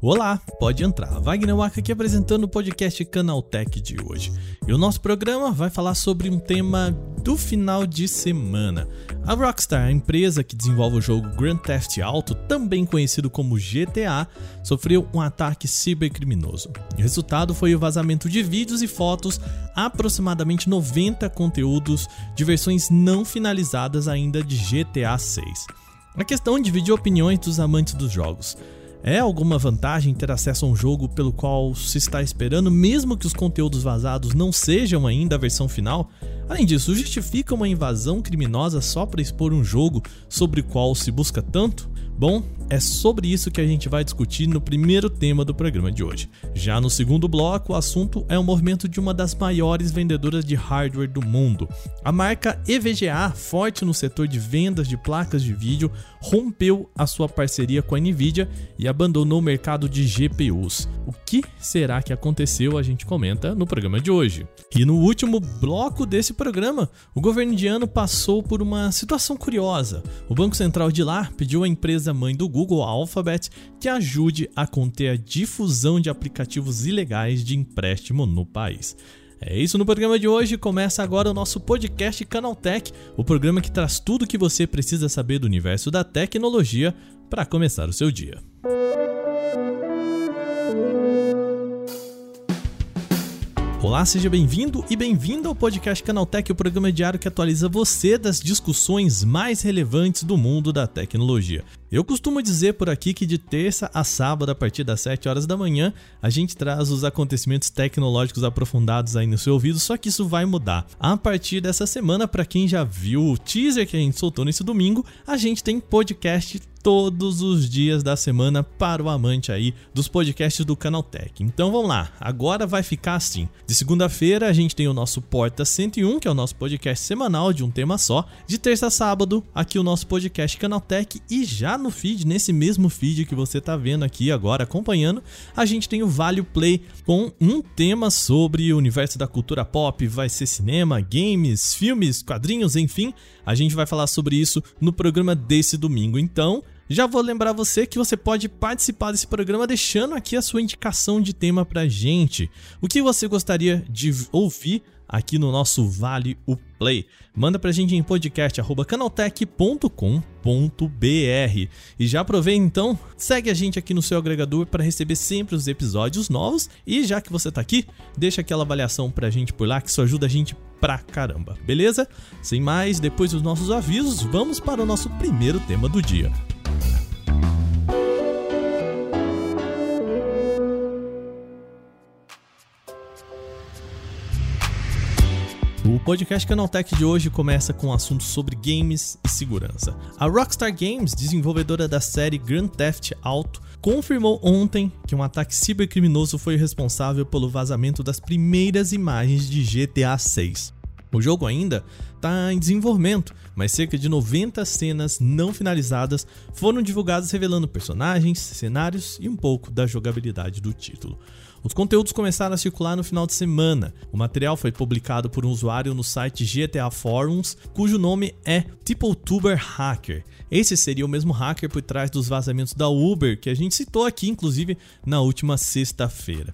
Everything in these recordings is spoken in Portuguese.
Olá, pode entrar. Wagner Waka aqui apresentando o podcast Canaltech de hoje. E o nosso programa vai falar sobre um tema do final de semana. A Rockstar, a empresa que desenvolve o jogo Grand Theft Auto, também conhecido como GTA, sofreu um ataque cibercriminoso. O resultado foi o vazamento de vídeos e fotos, aproximadamente 90 conteúdos de versões não finalizadas ainda de GTA 6. A questão dividiu opiniões dos amantes dos jogos. É alguma vantagem ter acesso a um jogo pelo qual se está esperando, mesmo que os conteúdos vazados não sejam ainda a versão final? Além disso, justifica uma invasão criminosa só para expor um jogo sobre o qual se busca tanto? Bom, é sobre isso que a gente vai discutir no primeiro tema do programa de hoje. Já no segundo bloco, o assunto é o movimento de uma das maiores vendedoras de hardware do mundo. A marca EVGA, forte no setor de vendas de placas de vídeo, rompeu a sua parceria com a Nvidia e abandonou o mercado de GPUs. O que será que aconteceu? A gente comenta no programa de hoje. E no último bloco desse programa, o governo indiano passou por uma situação curiosa. O Banco Central de lá pediu à empresa mãe do Google, a Alphabet, que ajude a conter a difusão de aplicativos ilegais de empréstimo no país. É isso no programa de hoje. Começa agora o nosso podcast Canaltech, o programa que traz tudo o que você precisa saber do universo da tecnologia para começar o seu dia. Olá, seja bem-vindo e bem-vinda ao podcast Canaltech, o programa diário que atualiza você das discussões mais relevantes do mundo da tecnologia. Eu costumo dizer por aqui que de terça a sábado, a partir das 7 horas da manhã, a gente traz os acontecimentos tecnológicos aprofundados aí no seu ouvido, só que isso vai mudar. A partir dessa semana, para quem já viu o teaser que a gente soltou nesse domingo, a gente tem podcast todos os dias da semana para o amante aí dos podcasts do Canaltech. Então vamos lá, agora vai ficar assim. De segunda-feira a gente tem o nosso Porta 101, que é o nosso podcast semanal de um tema só. De terça a sábado, aqui o nosso podcast Canaltech e já no feed, nesse mesmo feed que você está vendo aqui agora acompanhando, a gente tem o Vale Play com um tema sobre o universo da cultura pop, vai ser cinema, games, filmes, quadrinhos, enfim. A gente vai falar sobre isso no programa desse domingo. Então, já vou lembrar você que você pode participar desse programa deixando aqui a sua indicação de tema pra gente. O que você gostaria de ouvir aqui no nosso Vale o Play. Manda pra gente em podcast@canaltech.com.br. E já aprovei então, segue a gente aqui no seu agregador para receber sempre os episódios novos e já que você tá aqui, deixa aquela avaliação pra gente por lá que isso ajuda a gente pra caramba. Beleza? Sem mais, depois dos nossos avisos, vamos para o nosso primeiro tema do dia. Podcast Canaltech de hoje começa com um assunto sobre games e segurança. A Rockstar Games, desenvolvedora da série Grand Theft Auto, confirmou ontem que um ataque cibercriminoso foi responsável pelo vazamento das primeiras imagens de GTA 6. O jogo ainda está em desenvolvimento, mas cerca de 90 cenas não finalizadas foram divulgadas revelando personagens, cenários e um pouco da jogabilidade do título. Os conteúdos começaram a circular no final de semana. O material foi publicado por um usuário no site GTA Forums, cujo nome é TippleTuber Hacker. Esse seria o mesmo hacker por trás dos vazamentos da Uber que a gente citou aqui, inclusive, na última sexta-feira.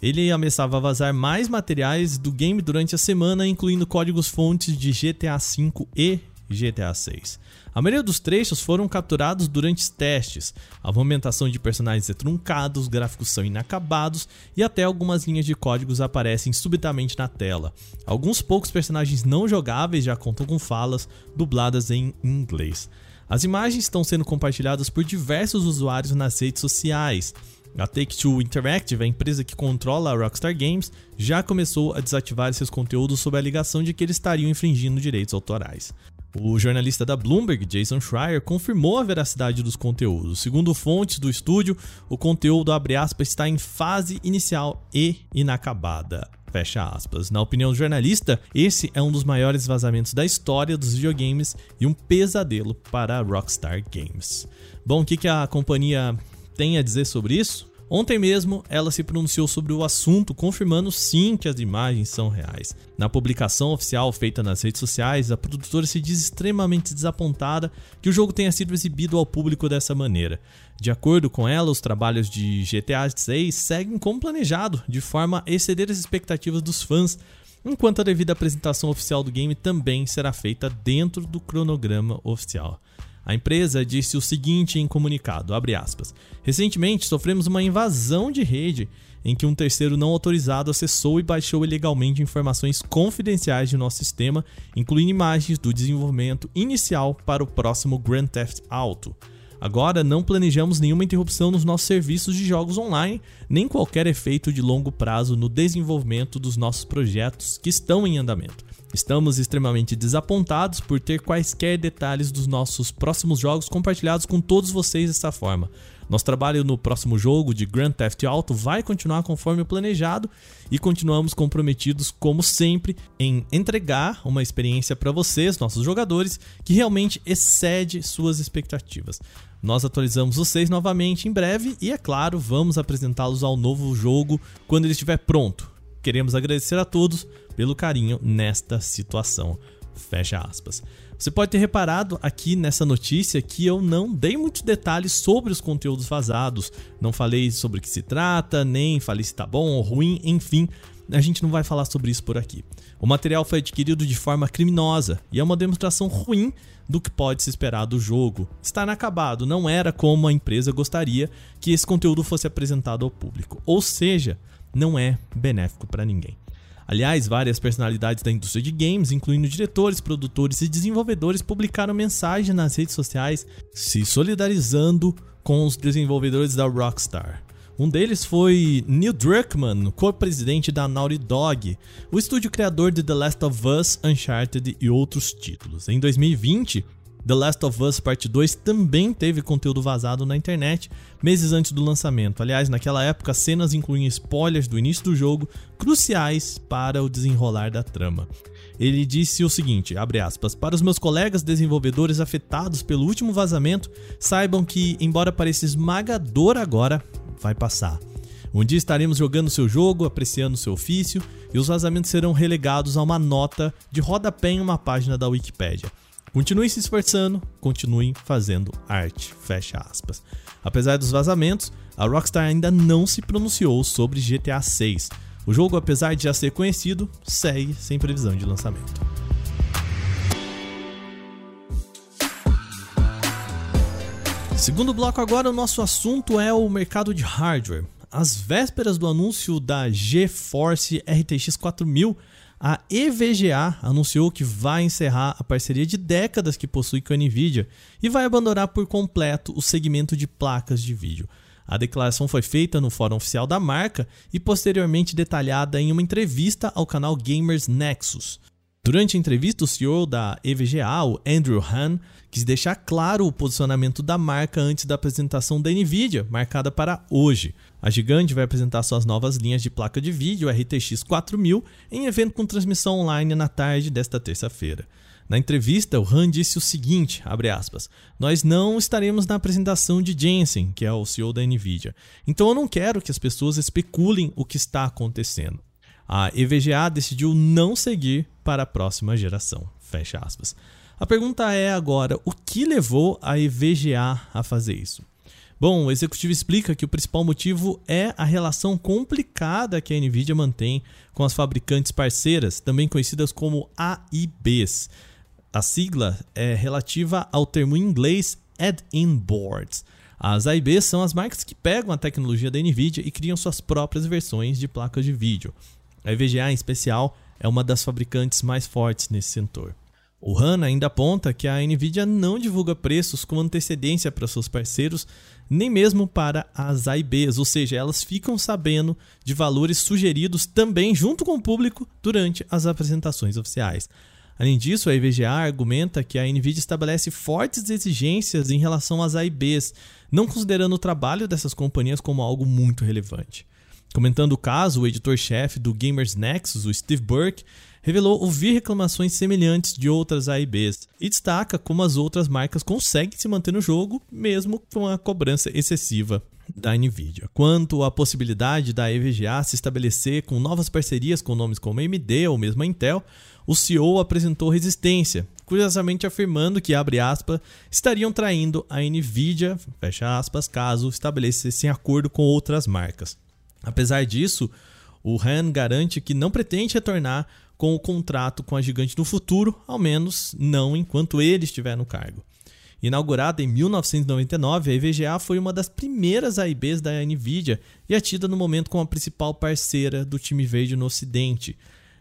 Ele ameaçava vazar mais materiais do game durante a semana, incluindo códigos fontes de GTA V e GTA 6. A maioria dos trechos foram capturados durante testes. A movimentação de personagens é truncada, os gráficos são inacabados e até algumas linhas de códigos aparecem subitamente na tela. Alguns poucos personagens não jogáveis já contam com falas dubladas em inglês. As imagens estão sendo compartilhadas por diversos usuários nas redes sociais. A Take-Two Interactive, a empresa que controla a Rockstar Games, já começou a desativar esses conteúdos sob a alegação de que eles estariam infringindo direitos autorais. O jornalista da Bloomberg, Jason Schreier, confirmou a veracidade dos conteúdos. Segundo fontes do estúdio, o conteúdo aspas, está em fase inicial e inacabada. Fecha aspas. Na opinião do jornalista, esse é um dos maiores vazamentos da história dos videogames e um pesadelo para a Rockstar Games. Bom, o que, que a companhia tem a dizer sobre isso? Ontem mesmo, ela se pronunciou sobre o assunto, confirmando sim que as imagens são reais. Na publicação oficial feita nas redes sociais, a produtora se diz extremamente desapontada que o jogo tenha sido exibido ao público dessa maneira. De acordo com ela, os trabalhos de GTA 6 seguem como planejado, de forma a exceder as expectativas dos fãs, enquanto a devida apresentação oficial do game também será feita dentro do cronograma oficial. A empresa disse o seguinte em comunicado, aspas, Recentemente sofremos uma invasão de rede em que um terceiro não autorizado acessou e baixou ilegalmente informações confidenciais de nosso sistema, incluindo imagens do desenvolvimento inicial para o próximo Grand Theft Auto. Agora não planejamos nenhuma interrupção nos nossos serviços de jogos online, nem qualquer efeito de longo prazo no desenvolvimento dos nossos projetos que estão em andamento. Estamos extremamente desapontados por ter quaisquer detalhes dos nossos próximos jogos compartilhados com todos vocês dessa forma. Nosso trabalho no próximo jogo de Grand Theft Auto vai continuar conforme o planejado e continuamos comprometidos, como sempre, em entregar uma experiência para vocês, nossos jogadores, que realmente excede suas expectativas. Nós atualizamos vocês novamente em breve e, é claro, vamos apresentá-los ao novo jogo quando ele estiver pronto. Queremos agradecer a todos pelo carinho nesta situação. Fecha aspas. Você pode ter reparado aqui nessa notícia que eu não dei muitos detalhes sobre os conteúdos vazados, não falei sobre o que se trata, nem falei se tá bom ou ruim, enfim, a gente não vai falar sobre isso por aqui. O material foi adquirido de forma criminosa e é uma demonstração ruim do que pode se esperar do jogo. Está inacabado, não era como a empresa gostaria que esse conteúdo fosse apresentado ao público. Ou seja, não é benéfico para ninguém. Aliás, várias personalidades da indústria de games, incluindo diretores, produtores e desenvolvedores, publicaram mensagem nas redes sociais se solidarizando com os desenvolvedores da Rockstar. Um deles foi Neil Druckmann, co-presidente da Naughty Dog, o estúdio criador de The Last of Us, Uncharted e outros títulos. Em 2020, The Last of Us Part 2 também teve conteúdo vazado na internet meses antes do lançamento. Aliás, naquela época, cenas incluíam spoilers do início do jogo, cruciais para o desenrolar da trama. Ele disse o seguinte, aspas, para os meus colegas desenvolvedores afetados pelo último vazamento, saibam que, embora pareça esmagador agora, vai passar. Um dia estaremos jogando seu jogo, apreciando seu ofício, e os vazamentos serão relegados a uma nota de rodapé em uma página da Wikipedia. Continuem se esforçando, continuem fazendo arte. Fecha aspas. Apesar dos vazamentos, a Rockstar ainda não se pronunciou sobre GTA 6. O jogo, apesar de já ser conhecido, segue sem previsão de lançamento. Segundo bloco agora, o nosso assunto é o mercado de hardware. Às vésperas do anúncio da GeForce RTX 4000, a EVGA anunciou que vai encerrar a parceria de décadas que possui com a Nvidia e vai abandonar por completo o segmento de placas de vídeo. A declaração foi feita no fórum oficial da marca e posteriormente detalhada em uma entrevista ao canal Gamers Nexus. Durante a entrevista, o CEO da EVGA, o Andrew Han, quis deixar claro o posicionamento da marca antes da apresentação da Nvidia, marcada para hoje. A gigante vai apresentar suas novas linhas de placa de vídeo RTX 4000 em evento com transmissão online na tarde desta terça-feira. Na entrevista, o Han disse o seguinte, aspas, nós não estaremos na apresentação de Jensen, que é o CEO da Nvidia, então eu não quero que as pessoas especulem o que está acontecendo. A EVGA decidiu não seguir para a próxima geração, fecha aspas. A pergunta é agora: o que levou a EVGA a fazer isso? Bom, o executivo explica que o principal motivo é a relação complicada que a Nvidia mantém com as fabricantes parceiras, também conhecidas como AIBs. A sigla é relativa ao termo em inglês Add-in Boards. As AIBs são as marcas que pegam a tecnologia da Nvidia e criam suas próprias versões de placas de vídeo. A EVGA, em especial, é uma das fabricantes mais fortes nesse setor. O Han ainda aponta que a Nvidia não divulga preços com antecedência para seus parceiros, nem mesmo para as AIBs, ou seja, elas ficam sabendo de valores sugeridos também junto com o público durante as apresentações oficiais. Além disso, a IVGA argumenta que a Nvidia estabelece fortes exigências em relação às AIBs, não considerando o trabalho dessas companhias como algo muito relevante. Comentando o caso, o editor-chefe do Gamers Nexus, o Steve Burke, revelou ouvir reclamações semelhantes de outras AIBs e destaca como as outras marcas conseguem se manter no jogo mesmo com a cobrança excessiva da Nvidia. Quanto à possibilidade da EVGA se estabelecer com novas parcerias com nomes como AMD ou mesmo a Intel, o CEO apresentou resistência, curiosamente afirmando que, aspas, estariam traindo a Nvidia, aspas, caso estabelecessem acordo com outras marcas. Apesar disso, o Han garante que não pretende retornar com o contrato com a gigante no futuro, ao menos não enquanto ele estiver no cargo. Inaugurada em 1999, a EVGA foi uma das primeiras AIBs da Nvidia e é tida no momento como a principal parceira do time verde no Ocidente.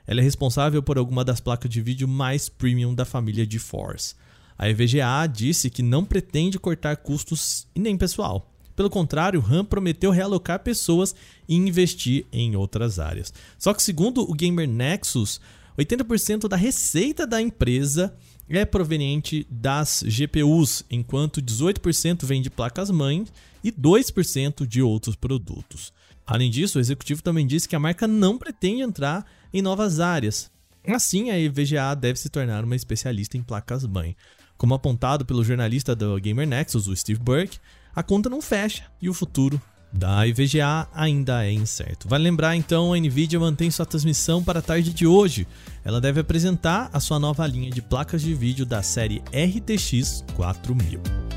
Ela é responsável por alguma das placas de vídeo mais premium da família GeForce. A EVGA disse que não pretende cortar custos e nem pessoal. Pelo contrário, RAM prometeu realocar pessoas e investir em outras áreas. Só que, segundo o Gamer Nexus, 80% da receita da empresa é proveniente das GPUs, enquanto 18% vem de placas-mãe e 2% de outros produtos. Além disso, o executivo também disse que a marca não pretende entrar em novas áreas. Assim, a EVGA deve se tornar uma especialista em placas-mãe. Como apontado pelo jornalista do Gamer Nexus, o Steve Burke, a conta não fecha e o futuro da IVGA ainda é incerto. Vale lembrar então, a Nvidia mantém sua transmissão para a tarde de hoje. Ela deve apresentar a sua nova linha de placas de vídeo da série RTX 4000.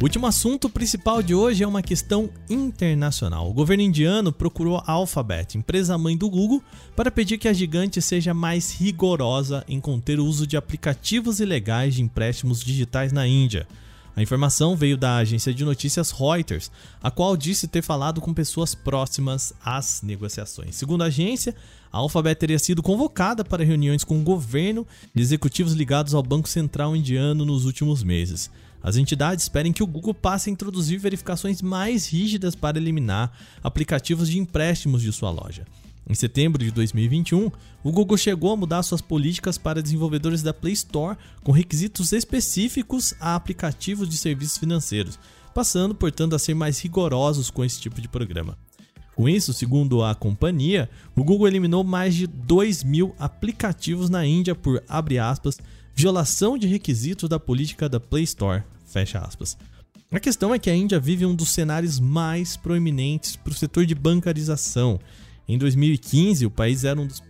O último assunto principal de hoje é uma questão internacional. O governo indiano procurou a Alphabet, empresa mãe do Google, para pedir que a gigante seja mais rigorosa em conter o uso de aplicativos ilegais de empréstimos digitais na Índia. A informação veio da agência de notícias Reuters, a qual disse ter falado com pessoas próximas às negociações. Segundo a agência, a Alphabet teria sido convocada para reuniões com o governo e executivos ligados ao Banco Central Indiano nos últimos meses. As entidades esperam que o Google passe a introduzir verificações mais rígidas para eliminar aplicativos de empréstimos de sua loja. Em setembro de 2021, o Google chegou a mudar suas políticas para desenvolvedores da Play Store com requisitos específicos a aplicativos de serviços financeiros, passando, portanto, a ser mais rigorosos com esse tipo de programa. Com isso, segundo a companhia, o Google eliminou mais de 2 mil aplicativos na Índia por, abre aspas, violação de requisitos da política da Play Store, fecha aspas. A questão é que a Índia vive um dos cenários mais proeminentes para o setor de bancarização. Em 2015, o país era um dos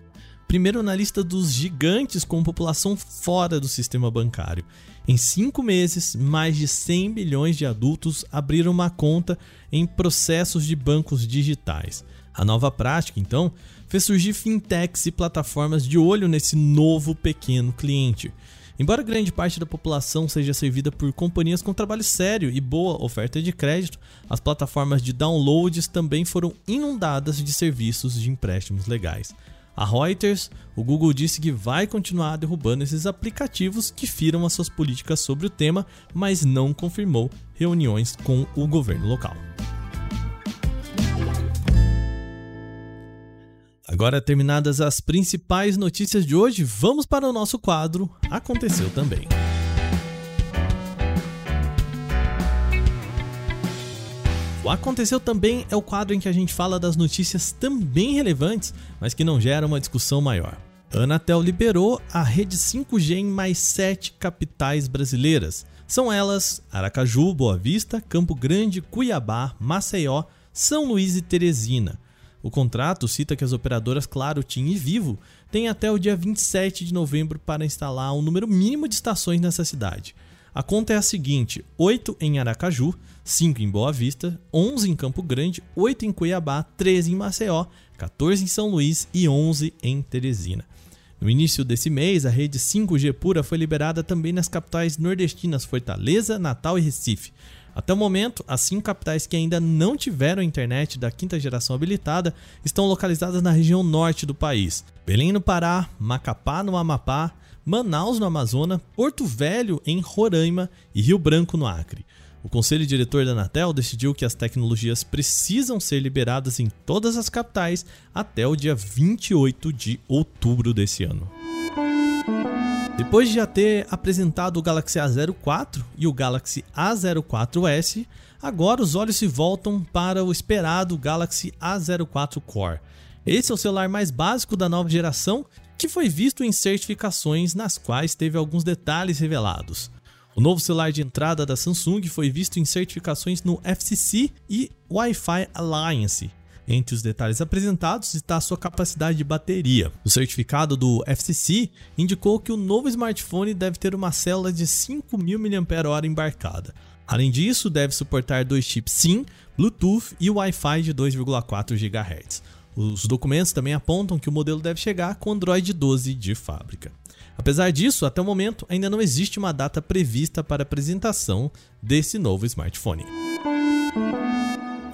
primeiro na lista dos gigantes com população fora do sistema bancário. Em cinco meses, mais de 100 milhões de adultos abriram uma conta em processos de bancos digitais. A nova prática, então, fez surgir fintechs e plataformas de olho nesse novo pequeno cliente. Embora grande parte da população seja servida por companhias com trabalho sério e boa oferta de crédito, as plataformas de downloads também foram inundadas de serviços de empréstimos legais. A Reuters, o Google disse que vai continuar derrubando esses aplicativos que firam as suas políticas sobre o tema, mas não confirmou reuniões com o governo local. Agora terminadas as principais notícias de hoje, vamos para o nosso quadro Aconteceu também. O Aconteceu também é o quadro em que a gente fala das notícias também relevantes, mas que não geram uma discussão maior. A Anatel liberou a rede 5G em mais sete capitais brasileiras. São elas Aracaju, Boa Vista, Campo Grande, Cuiabá, Maceió, São Luís e Teresina. O contrato cita que as operadoras Claro, TIM e Vivo têm até o dia 27 de novembro para instalar um número mínimo de estações nessa cidade. A conta é a seguinte: 8 em Aracaju, 5 em Boa Vista, 11 em Campo Grande, 8 em Cuiabá, 13 em Maceió, 14 em São Luís e 11 em Teresina. No início desse mês, a rede 5G pura foi liberada também nas capitais nordestinas Fortaleza, Natal e Recife. Até o momento, as cinco capitais que ainda não tiveram internet da quinta geração habilitada estão localizadas na região norte do país: Belém no Pará, Macapá no Amapá, Manaus no Amazonas, Porto Velho em Roraima e Rio Branco no Acre. O conselho diretor da Anatel decidiu que as tecnologias precisam ser liberadas em todas as capitais até o dia 28 de outubro desse ano. Depois de já ter apresentado o Galaxy A04 e o Galaxy A04s, agora os olhos se voltam para o esperado Galaxy A04 Core. Esse é o celular mais básico da nova geração que foi visto em certificações nas quais teve alguns detalhes revelados. O novo celular de entrada da Samsung foi visto em certificações no FCC e Wi-Fi Alliance. Entre os detalhes apresentados está a sua capacidade de bateria. O certificado do FCC indicou que o novo smartphone deve ter uma célula de 5.000 mAh embarcada. Além disso, deve suportar dois chips SIM, Bluetooth e Wi-Fi de 2,4 GHz. Os documentos também apontam que o modelo deve chegar com Android 12 de fábrica. Apesar disso, até o momento ainda não existe uma data prevista para apresentação desse novo smartphone.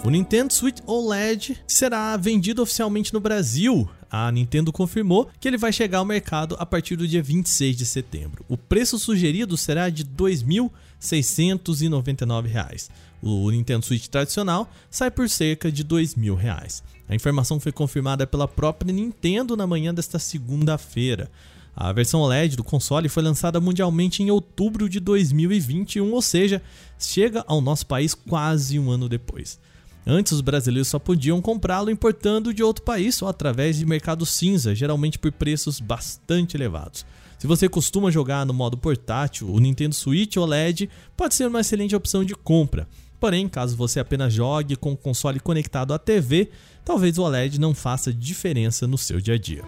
O Nintendo Switch OLED será vendido oficialmente no Brasil. A Nintendo confirmou que ele vai chegar ao mercado a partir do dia 26 de setembro. O preço sugerido será de R$ 2.699. O Nintendo Switch tradicional sai por cerca de R$ 2.000. A informação foi confirmada pela própria Nintendo na manhã desta segunda-feira. A versão OLED do console foi lançada mundialmente em outubro de 2021, ou seja, chega ao nosso país quase um ano depois. Antes, os brasileiros só podiam comprá-lo importando de outro país ou através de mercado cinza, geralmente por preços bastante elevados. Se você costuma jogar no modo portátil, o Nintendo Switch OLED pode ser uma excelente opção de compra. Porém, caso você apenas jogue com o console conectado à TV, talvez o OLED não faça diferença no seu dia a dia.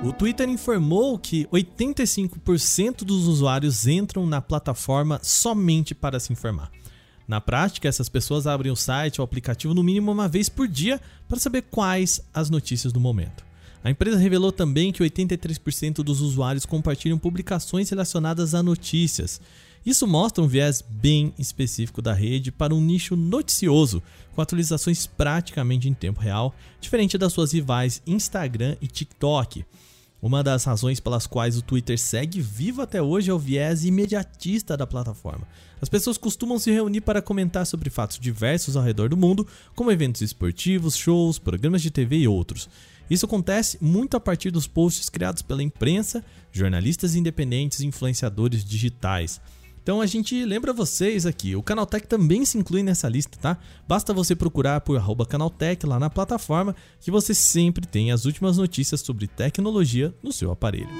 O Twitter informou que 85% dos usuários entram na plataforma somente para se informar. Na prática, essas pessoas abrem o site ou aplicativo no mínimo uma vez por dia para saber quais as notícias do momento. A empresa revelou também que 83% dos usuários compartilham publicações relacionadas a notícias. Isso mostra um viés bem específico da rede para um nicho noticioso, com atualizações praticamente em tempo real, diferente das suas rivais Instagram e TikTok. Uma das razões pelas quais o Twitter segue vivo até hoje é o viés imediatista da plataforma. As pessoas costumam se reunir para comentar sobre fatos diversos ao redor do mundo, como eventos esportivos, shows, programas de TV e outros. Isso acontece muito a partir dos posts criados pela imprensa, jornalistas independentes e influenciadores digitais. Então a gente lembra vocês aqui, o Canaltech também se inclui nessa lista, tá? Basta você procurar por Canaltech lá na plataforma que você sempre tem as últimas notícias sobre tecnologia no seu aparelho.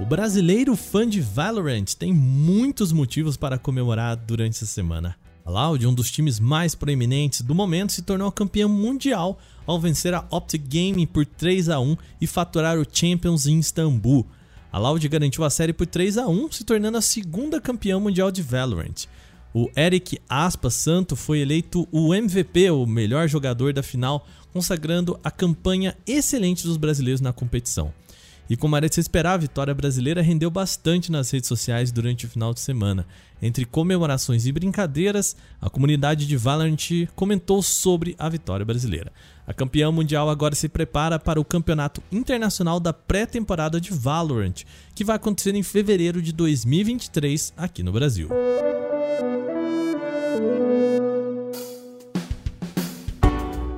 O brasileiro fã de Valorant tem muitos motivos para comemorar durante essa semana. A Loud, um dos times mais proeminentes do momento, se tornou campeão mundial ao vencer a Optic Gaming por 3 a 1 e faturar o Champions em Istambul. A Loud garantiu a série por 3 a 1, se tornando a segunda campeã mundial de Valorant. O Eric Aspas Santo foi eleito o MVP, o melhor jogador da final, consagrando a campanha excelente dos brasileiros na competição. E como era de se esperar, a vitória brasileira rendeu bastante nas redes sociais durante o final de semana. Entre comemorações e brincadeiras, a comunidade de Valorant comentou sobre a vitória brasileira. A campeã mundial agora se prepara para o campeonato internacional da pré-temporada de Valorant, que vai acontecer em fevereiro de 2023 aqui no Brasil.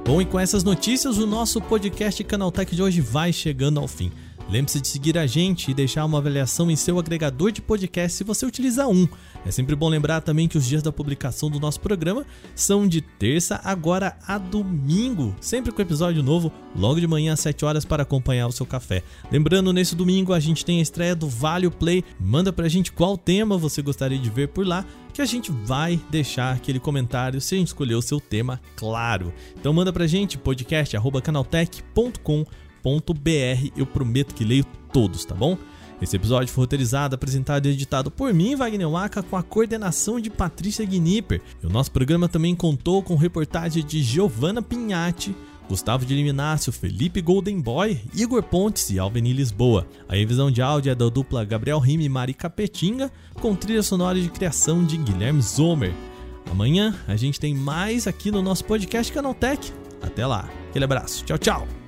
Bom, e com essas notícias, o nosso podcast Canaltech de hoje vai chegando ao fim. Lembre-se de seguir a gente e deixar uma avaliação em seu agregador de podcast se você utiliza um. É sempre bom lembrar também que os dias da publicação do nosso programa são de terça agora a domingo, sempre com episódio novo, logo de manhã às 7 horas para acompanhar o seu café. Lembrando, nesse domingo a gente tem a estreia do Vale Play. Manda pra gente qual tema você gostaria de ver por lá, que a gente vai deixar aquele comentário se a gente escolher o seu tema, claro. Então manda pra gente podcast@canaltech.com.br br Eu prometo que leio todos, tá bom? Esse episódio foi roteirizado, apresentado e editado por mim, Wagner Waka, com a coordenação de Patrícia Gnipper. E o nosso programa também contou com reportagem de Giovanna Pinhatti, Gustavo de Liminácio, Felipe Golden Boy, Igor Pontes e Alveni Lisboa. A revisão de áudio é da dupla Gabriel Rime e Mari Capetinga, com trilha sonora de criação de Guilherme Zomer. Amanhã a gente tem mais aqui no nosso podcast Canaltech. Até lá. Aquele abraço. Tchau, tchau.